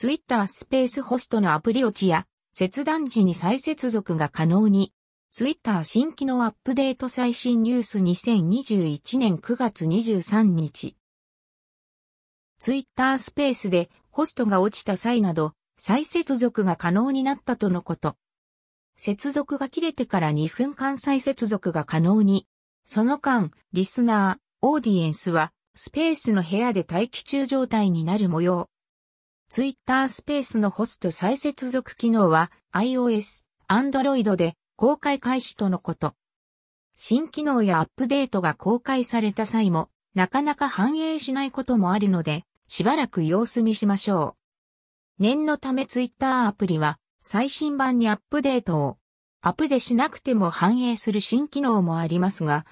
Twitter スペースホストのアプリ落ちや、切断時に再接続が可能に。Twitter 新機能アップデート最新ニュース2021年9月23日。Twitter スペースでホストが落ちた際など、再接続が可能になったとのこと。接続が切れてから2分間再接続が可能に。その間、リスナー、オーディエンスは、スペースの部屋で待機中状態になる模様。ツイッタースペースのホスト再接続機能は iOS、Android で公開開始とのこと。新機能やアップデートが公開された際も、なかなか反映しないこともあるので、しばらく様子見しましょう。念のためツイッターアプリは、最新版にアップデートを、アップデしなくても反映する新機能もありますが、